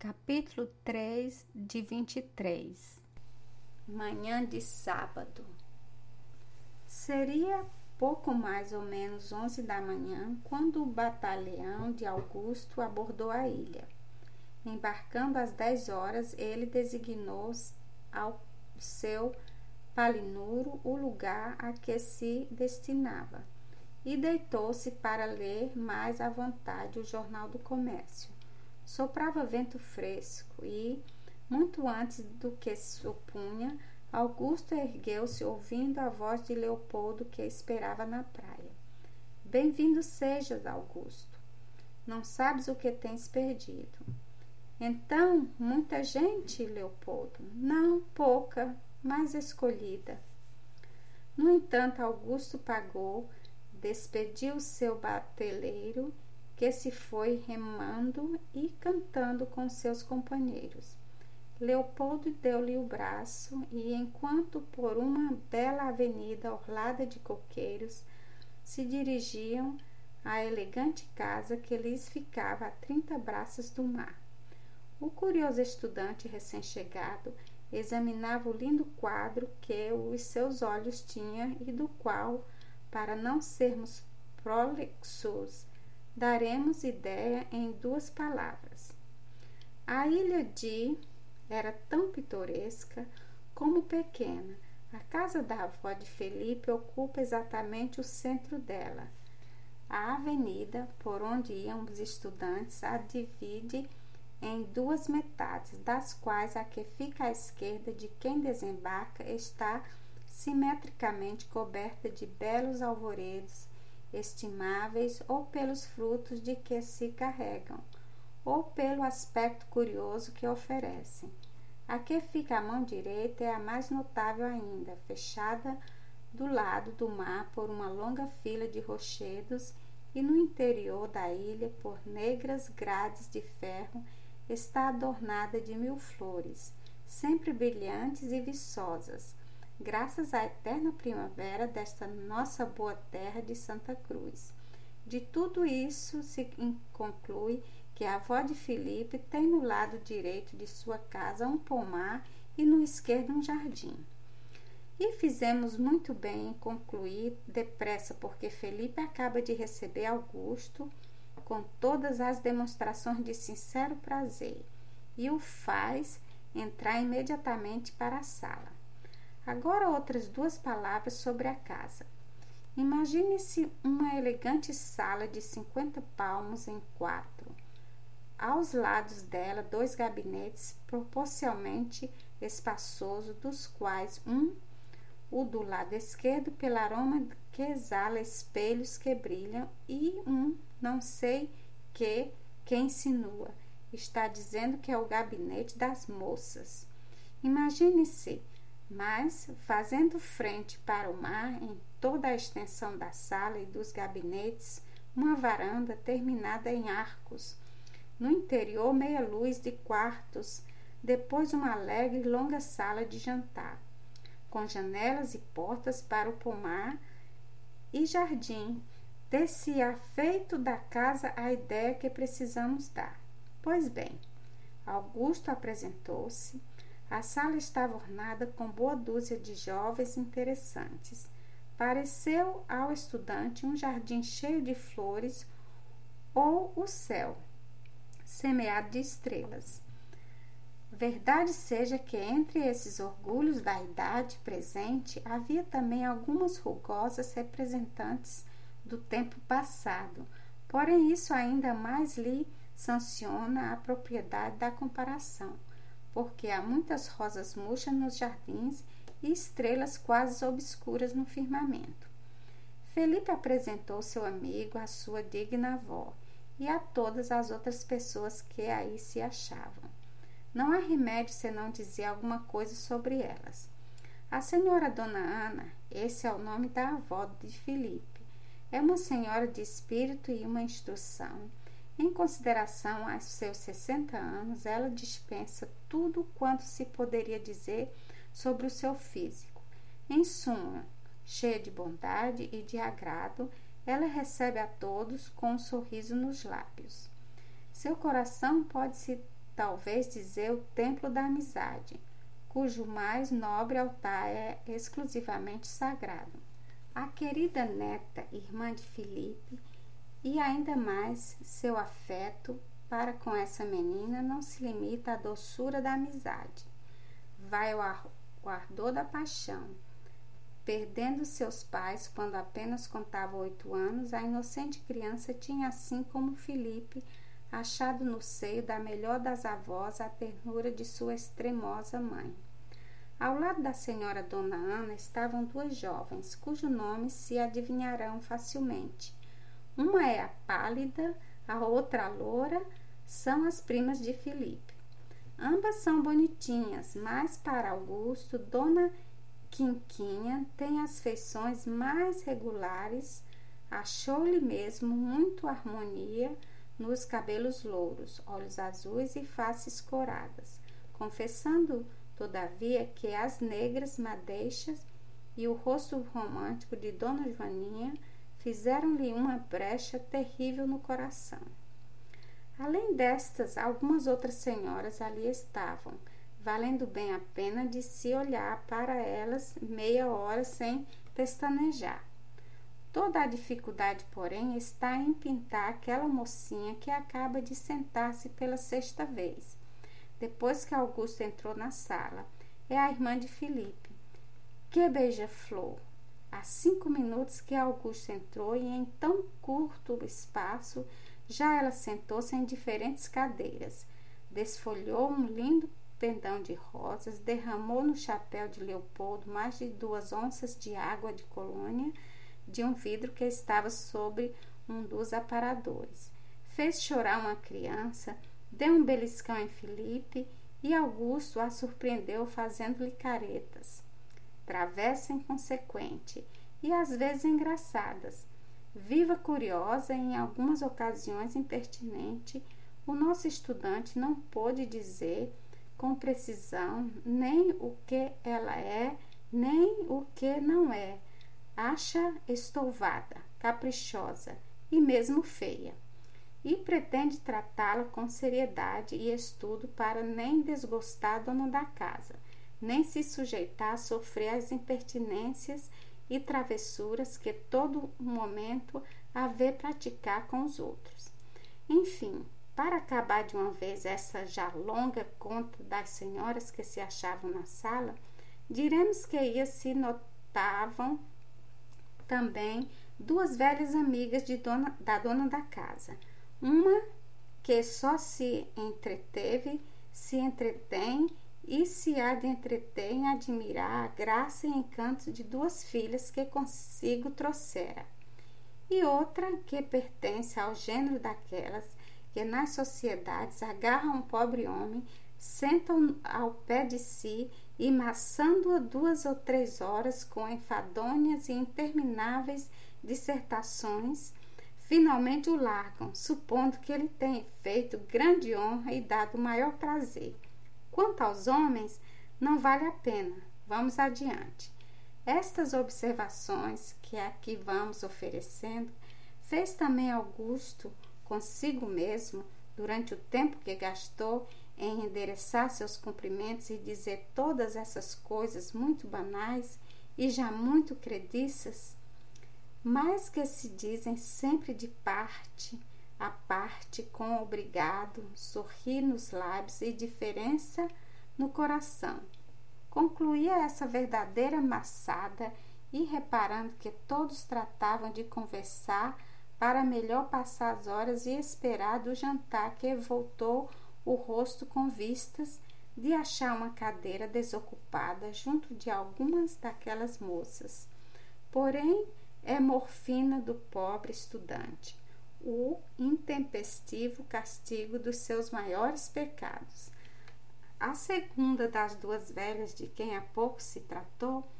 Capítulo 3 de 23 Manhã de sábado. Seria pouco mais ou menos onze da manhã quando o batalhão de Augusto abordou a ilha. Embarcando às dez horas, ele designou ao seu palinuro o lugar a que se destinava e deitou-se para ler mais à vontade o Jornal do Comércio Soprava vento fresco e, muito antes do que supunha, Augusto ergueu-se ouvindo a voz de Leopoldo que esperava na praia. Bem-vindo sejas, Augusto. Não sabes o que tens perdido. Então, muita gente, Leopoldo? Não, pouca, mas escolhida. No entanto, Augusto pagou, despediu seu bateleiro que se foi remando e cantando com seus companheiros. Leopoldo deu-lhe o braço e, enquanto por uma bela avenida orlada de coqueiros se dirigiam à elegante casa que lhes ficava a trinta braças do mar. O curioso estudante recém-chegado examinava o lindo quadro que os seus olhos tinham e do qual, para não sermos prolixos, daremos ideia em duas palavras. A ilha de era tão pitoresca como pequena. A casa da avó de Felipe ocupa exatamente o centro dela. A avenida por onde iam os estudantes a divide em duas metades, das quais a que fica à esquerda de quem desembarca está simetricamente coberta de belos alvoredos estimáveis ou pelos frutos de que se carregam, ou pelo aspecto curioso que oferecem. A que fica à mão direita é a mais notável ainda, fechada do lado do mar por uma longa fila de rochedos e no interior da ilha, por negras grades de ferro, está adornada de mil flores, sempre brilhantes e viçosas, graças à eterna primavera desta nossa boa terra de Santa Cruz. De tudo isso se conclui que a avó de Felipe tem no lado direito de sua casa um pomar e no esquerdo um jardim. E fizemos muito bem em concluir depressa, porque Felipe acaba de receber Augusto com todas as demonstrações de sincero prazer e o faz entrar imediatamente para a sala. Agora outras duas palavras sobre a casa. Imagine-se uma elegante sala de 50 palmos em quatro. Aos lados dela, dois gabinetes proporcionalmente espaçosos, dos quais um, o do lado esquerdo, pelo aroma que exala espelhos que brilham, e um, não sei que, que insinua. Está dizendo que é o gabinete das moças. Imagine-se mas fazendo frente para o mar em toda a extensão da sala e dos gabinetes, uma varanda terminada em arcos. No interior, meia luz de quartos, depois uma alegre e longa sala de jantar, com janelas e portas para o pomar e jardim. Desse afeito da casa a ideia que precisamos dar. Pois bem, Augusto apresentou-se, a sala estava ornada com boa dúzia de jovens interessantes. Pareceu ao estudante um jardim cheio de flores ou o céu, semeado de estrelas. Verdade seja que entre esses orgulhos da idade presente havia também algumas rugosas representantes do tempo passado, porém isso ainda mais lhe sanciona a propriedade da comparação porque há muitas rosas murchas nos jardins e estrelas quase obscuras no firmamento. Felipe apresentou seu amigo à sua digna avó e a todas as outras pessoas que aí se achavam. Não há remédio senão dizer alguma coisa sobre elas. A senhora Dona Ana, esse é o nome da avó de Felipe, é uma senhora de espírito e uma instrução em consideração aos seus 60 anos, ela dispensa tudo quanto se poderia dizer sobre o seu físico. Em suma, cheia de bondade e de agrado, ela recebe a todos com um sorriso nos lábios. Seu coração pode-se talvez dizer o templo da amizade, cujo mais nobre altar é exclusivamente sagrado. A querida neta, irmã de Felipe, e ainda mais seu afeto para com essa menina não se limita à doçura da amizade. Vai ao ardor da paixão. Perdendo seus pais quando apenas contava oito anos, a inocente criança tinha, assim como Felipe, achado no seio da melhor das avós a ternura de sua extremosa mãe. Ao lado da senhora Dona Ana estavam duas jovens, cujo nome se adivinharão facilmente. Uma é a pálida, a outra a loura, são as primas de Felipe. Ambas são bonitinhas, mas para Augusto, Dona Quinquinha tem as feições mais regulares. Achou-lhe mesmo muito harmonia nos cabelos louros, olhos azuis e faces coradas, confessando, todavia, que as negras madeixas e o rosto romântico de Dona Joaninha fizeram-lhe uma brecha terrível no coração. Além destas, algumas outras senhoras ali estavam, valendo bem a pena de se olhar para elas meia hora sem pestanejar. Toda a dificuldade, porém, está em pintar aquela mocinha que acaba de sentar-se pela sexta vez, depois que Augusto entrou na sala. É a irmã de Felipe. Que beija-flor! Há cinco minutos que Augusto entrou e em tão curto espaço já ela sentou-se em diferentes cadeiras, desfolhou um lindo pendão de rosas, derramou no chapéu de Leopoldo mais de duas onças de água de colônia de um vidro que estava sobre um dos aparadores. Fez chorar uma criança, deu um beliscão em Felipe e Augusto a surpreendeu fazendo-lhe caretas. Travessa inconsequente e às vezes engraçadas, Viva curiosa e em algumas ocasiões impertinente, o nosso estudante não pôde dizer com precisão nem o que ela é, nem o que não é. Acha estouvada, caprichosa e mesmo feia. E pretende tratá-la com seriedade e estudo para nem desgostar a dona da casa, nem se sujeitar a sofrer as impertinências e travessuras que todo momento a vê praticar com os outros. Enfim, para acabar de uma vez essa já longa conta das senhoras que se achavam na sala, diremos que aí se notavam também duas velhas amigas dona, da dona da casa. Uma que só se entreteve, se entretém e se há de entreter em admirar a graça e encanto de duas filhas que consigo trouxera, e outra que pertence ao gênero daquelas que nas sociedades agarram um pobre homem, sentam ao pé de si e maçando-o duas ou três horas com enfadonhas e intermináveis dissertações, finalmente o largam, supondo que ele tem feito grande honra e dado maior prazer. Quanto aos homens, não vale a pena. Vamos adiante. Estas observações que aqui vamos oferecendo, fez também Augusto consigo mesmo durante o tempo que gastou em endereçar seus cumprimentos e dizer todas essas coisas muito banais e já muito crediças, mas que se dizem sempre de parte a parte com obrigado, sorrir nos lábios e diferença no coração. Concluía essa verdadeira maçada e reparando que todos tratavam de conversar para melhor passar as horas e esperar do jantar que voltou o rosto com vistas de achar uma cadeira desocupada junto de algumas daquelas moças. Porém, é morfina do pobre estudante o intempestivo castigo dos seus maiores pecados. A segunda das duas velhas de quem há pouco se tratou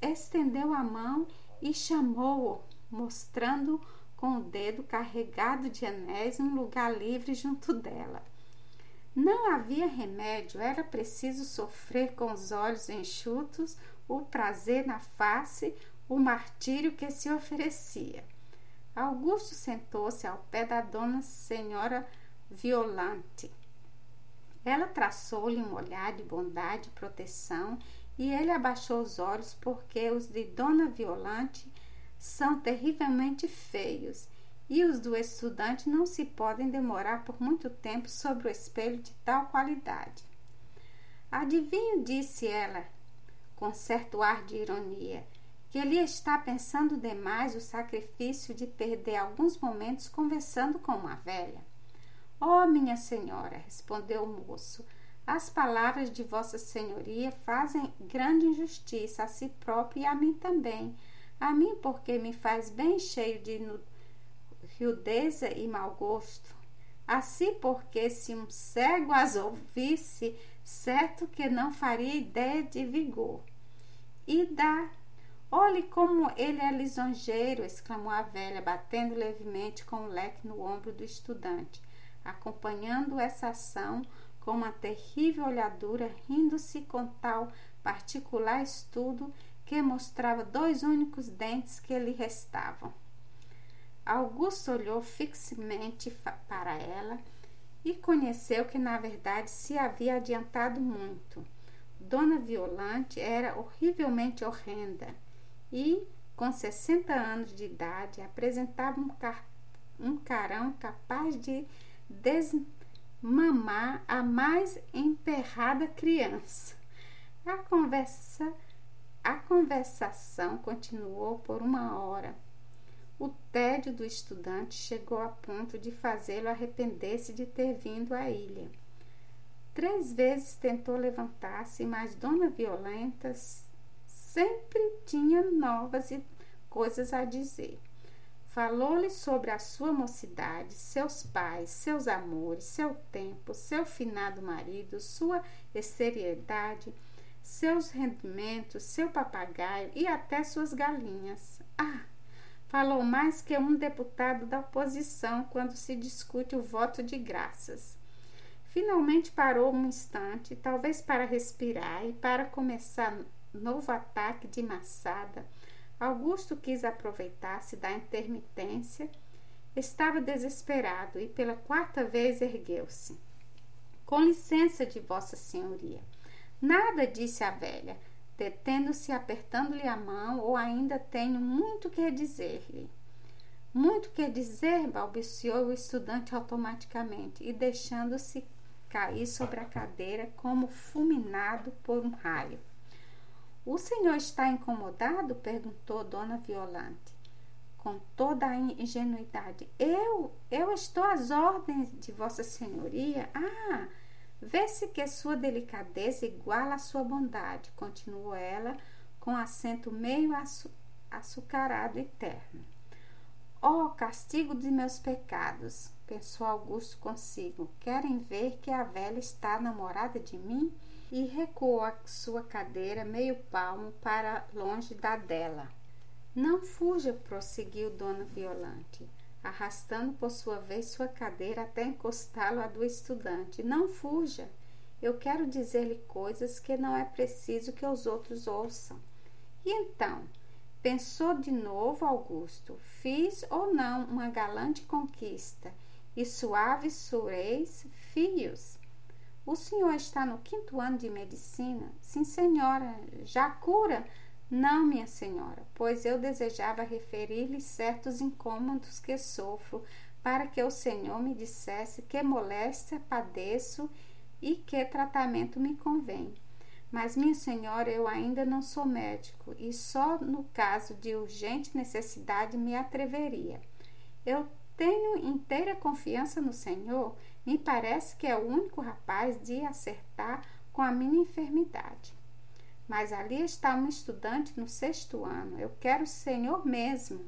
estendeu a mão e chamou-o, mostrando com o dedo carregado de anéis um lugar livre junto dela. Não havia remédio, era preciso sofrer com os olhos enxutos o prazer na face, o martírio que se oferecia. Augusto sentou-se ao pé da dona senhora Violante Ela traçou-lhe um olhar de bondade e proteção e ele abaixou os olhos porque os de Dona Violante são terrivelmente feios e os do estudante não se podem demorar por muito tempo sobre o espelho de tal qualidade. Adivinho, disse ela, com certo ar de ironia, que ele está pensando demais o sacrifício de perder alguns momentos conversando com uma velha. Oh, minha senhora, respondeu o moço, as palavras de Vossa Senhoria fazem grande injustiça a si próprio e a mim também. A mim, porque me faz bem cheio de rudeza e mau gosto. Assim, porque se um cego as ouvisse, certo que não faria ideia de vigor. E dá. Olhe como ele é lisonjeiro, exclamou a velha, batendo levemente com o leque no ombro do estudante, acompanhando essa ação com uma terrível olhadura, rindo-se com tal particular estudo que mostrava dois únicos dentes que lhe restavam. Augusto olhou fixamente para ela e conheceu que, na verdade, se havia adiantado muito. Dona Violante era horrivelmente horrenda e, com 60 anos de idade, apresentava um, car um carão capaz de desmamar a mais emperrada criança. A conversa a conversação continuou por uma hora. O tédio do estudante chegou a ponto de fazê-lo arrepender-se de ter vindo à ilha. Três vezes tentou levantar-se, mas Dona Violenta sempre tinha novas coisas a dizer. Falou-lhe sobre a sua mocidade, seus pais, seus amores, seu tempo, seu finado marido, sua esterilidade, seus rendimentos, seu papagaio e até suas galinhas. Ah! Falou mais que um deputado da oposição quando se discute o voto de graças. Finalmente parou um instante, talvez para respirar e para começar novo ataque de maçada. Augusto quis aproveitar-se da intermitência. Estava desesperado e pela quarta vez ergueu-se. Com licença de Vossa Senhoria. Nada, disse a velha detendo-se apertando-lhe a mão, ou ainda tenho muito que dizer-lhe. Muito que dizer, balbuciou o estudante automaticamente e deixando-se cair sobre a cadeira como fulminado por um raio. O senhor está incomodado? perguntou Dona Violante, com toda a ingenuidade. Eu, eu estou às ordens de Vossa Senhoria. Ah, Vê-se que sua delicadeza iguala a sua bondade, continuou ela com acento meio açu açucarado e terno. Oh, castigo de meus pecados, pensou Augusto consigo. Querem ver que a velha está namorada de mim? E recuou a sua cadeira meio palmo para longe da dela. Não fuja, prosseguiu Dona Violante arrastando por sua vez sua cadeira até encostá-lo à do estudante. Não fuja. Eu quero dizer-lhe coisas que não é preciso que os outros ouçam. E então, pensou de novo Augusto, fiz ou não uma galante conquista, e suaves sureis fios. O senhor está no quinto ano de medicina? Sim, senhora. Já cura? Não, minha senhora, pois eu desejava referir-lhe certos incômodos que sofro, para que o Senhor me dissesse que moléstia padeço e que tratamento me convém. Mas, minha senhora, eu ainda não sou médico e só no caso de urgente necessidade me atreveria. Eu tenho inteira confiança no Senhor, me parece que é o único rapaz de acertar com a minha enfermidade. Mas ali está um estudante no sexto ano. Eu quero o Senhor mesmo.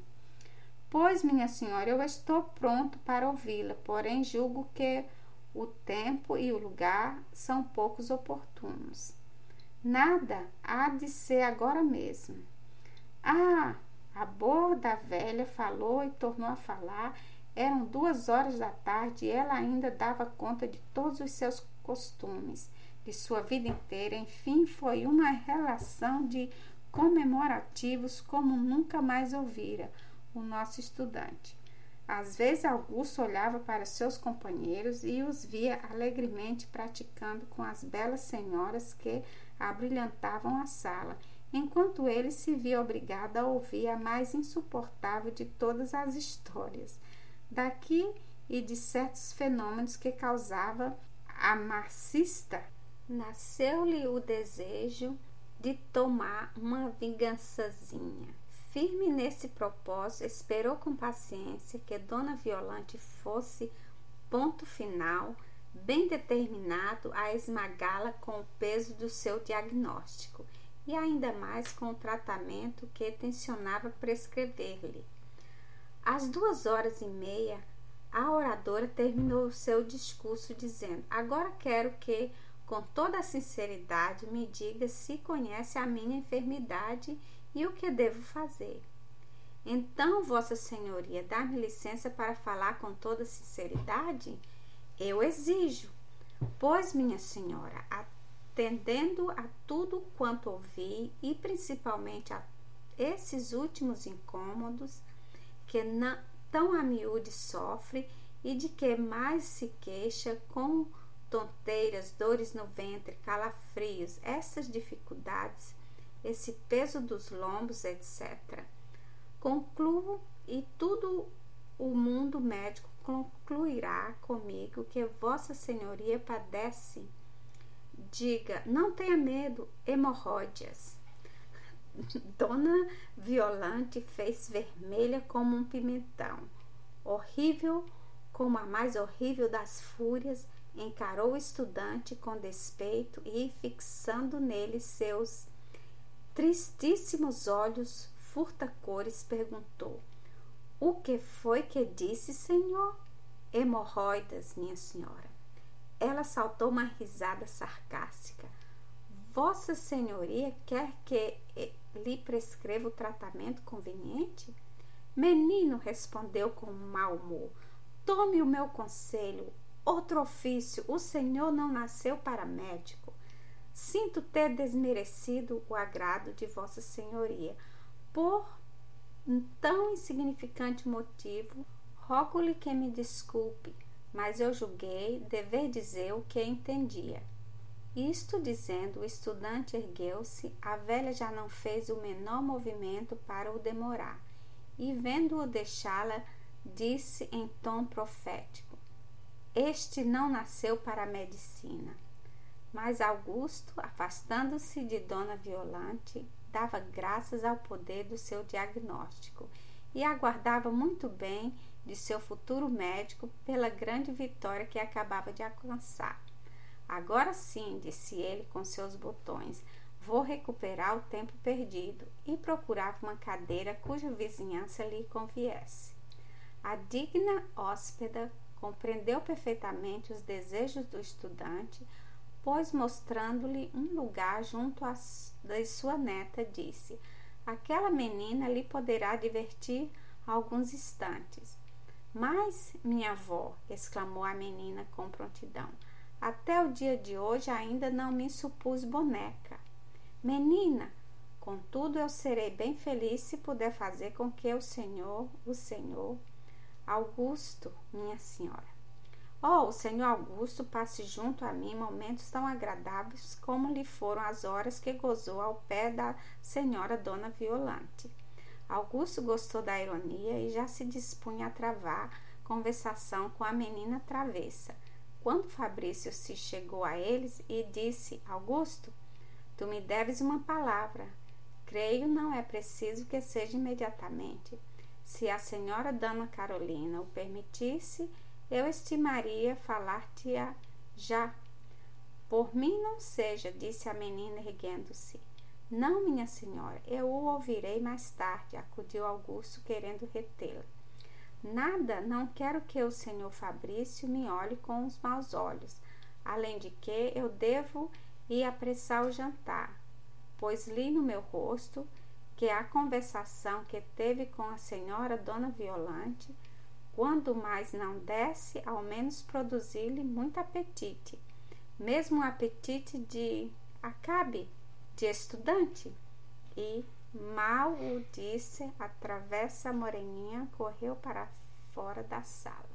Pois, minha senhora, eu estou pronto para ouvi-la, porém julgo que o tempo e o lugar são poucos oportunos. Nada há de ser agora mesmo. Ah, a boa da velha falou e tornou a falar. Eram duas horas da tarde e ela ainda dava conta de todos os seus costumes de sua vida inteira, enfim, foi uma relação de comemorativos como nunca mais ouvira o nosso estudante. Às vezes, Augusto olhava para seus companheiros e os via alegremente praticando com as belas senhoras que abrilhantavam a sala, enquanto ele se via obrigado a ouvir a mais insuportável de todas as histórias, daqui e de certos fenômenos que causava a marxista. Nasceu-lhe o desejo de tomar uma vingançazinha Firme nesse propósito, esperou com paciência que Dona Violante fosse ponto final, bem determinado a esmagá-la com o peso do seu diagnóstico e ainda mais com o tratamento que tensionava prescrever-lhe. Às duas horas e meia, a oradora terminou seu discurso dizendo: Agora quero que, com toda a sinceridade, me diga se conhece a minha enfermidade e o que devo fazer? Então, Vossa Senhoria, dá-me licença para falar com toda sinceridade? Eu exijo. Pois, minha senhora, atendendo a tudo quanto ouvi e principalmente a esses últimos incômodos que não, tão a miúde sofre e de que mais se queixa com tonteiras, dores no ventre, calafrios, essas dificuldades esse peso dos lombos, etc. Concluo e tudo o mundo médico concluirá comigo que Vossa Senhoria padece. Diga, não tenha medo, hemorróidias. Dona Violante fez vermelha como um pimentão. Horrível como a mais horrível das fúrias, encarou o estudante com despeito e, fixando nele seus tristíssimos olhos furta-cores, perguntou: O que foi que disse, senhor? Hemorroidas, minha senhora. Ela saltou uma risada sarcástica. Vossa Senhoria quer que lhe prescreva o tratamento conveniente? Menino, respondeu com mau humor, tome o meu conselho. Outro ofício, o senhor não nasceu para médico. Sinto ter desmerecido o agrado de Vossa Senhoria. Por tão insignificante motivo, rogo-lhe que me desculpe, mas eu julguei dever dizer o que entendia. Isto dizendo, o estudante ergueu-se, a velha já não fez o menor movimento para o demorar, e vendo-o deixá-la, disse em tom profético: Este não nasceu para a medicina. Mas Augusto, afastando-se de Dona Violante, dava graças ao poder do seu diagnóstico e aguardava muito bem de seu futuro médico pela grande vitória que acabava de alcançar. Agora sim, disse ele com seus botões, vou recuperar o tempo perdido e procurava uma cadeira cuja vizinhança lhe conviesse. A digna hóspeda compreendeu perfeitamente os desejos do estudante, pois mostrando-lhe um lugar junto à da sua neta, disse: Aquela menina lhe poderá divertir alguns instantes. Mas, minha avó, exclamou a menina com prontidão, até o dia de hoje ainda não me supus boneca. Menina, contudo eu serei bem feliz se puder fazer com que o senhor, o senhor, Augusto, minha senhora, Oh, o senhor Augusto passe junto a mim momentos tão agradáveis como lhe foram as horas que gozou ao pé da senhora Dona Violante. Augusto gostou da ironia e já se dispunha a travar conversação com a menina travessa. Quando Fabrício se chegou a eles e disse: Augusto, tu me deves uma palavra. Creio não é preciso que seja imediatamente. Se a senhora Dona Carolina o permitisse, eu estimaria falar-te-a já. Por mim não seja, disse a menina erguendo-se. Não, minha senhora, eu o ouvirei mais tarde, acudiu Augusto, querendo retê-la. Nada, não quero que o senhor Fabrício me olhe com os maus olhos. Além de que eu devo ir apressar o jantar, pois li no meu rosto que a conversação que teve com a senhora Dona Violante quando mais não desce, ao menos produzir-lhe muito apetite, mesmo um apetite de acabe, de estudante. E, mal o disse, a travessa moreninha correu para a fora da sala.